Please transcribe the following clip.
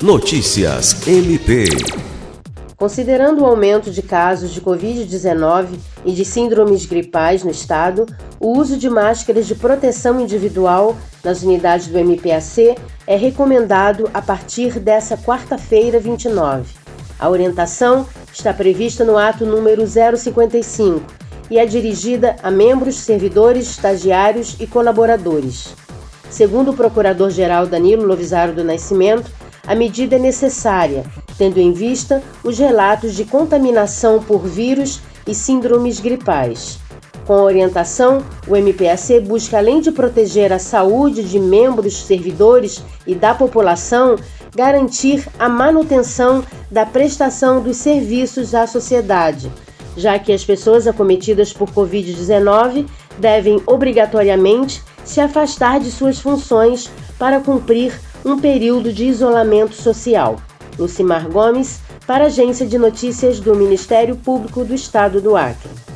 Notícias MP. Considerando o aumento de casos de Covid-19 e de síndromes gripais no estado, o uso de máscaras de proteção individual nas unidades do MPAC é recomendado a partir dessa quarta-feira, 29. A orientação está prevista no ato número 055 e é dirigida a membros, servidores, estagiários e colaboradores. Segundo o Procurador-Geral Danilo Lovisaro do Nascimento, a medida é necessária, tendo em vista os relatos de contaminação por vírus e síndromes gripais. Com a orientação, o MPAC busca, além de proteger a saúde de membros, servidores e da população, garantir a manutenção da prestação dos serviços à sociedade, já que as pessoas acometidas por Covid-19 devem obrigatoriamente se afastar de suas funções para cumprir um período de isolamento social. Lucimar Gomes, para a Agência de Notícias do Ministério Público do Estado do Acre.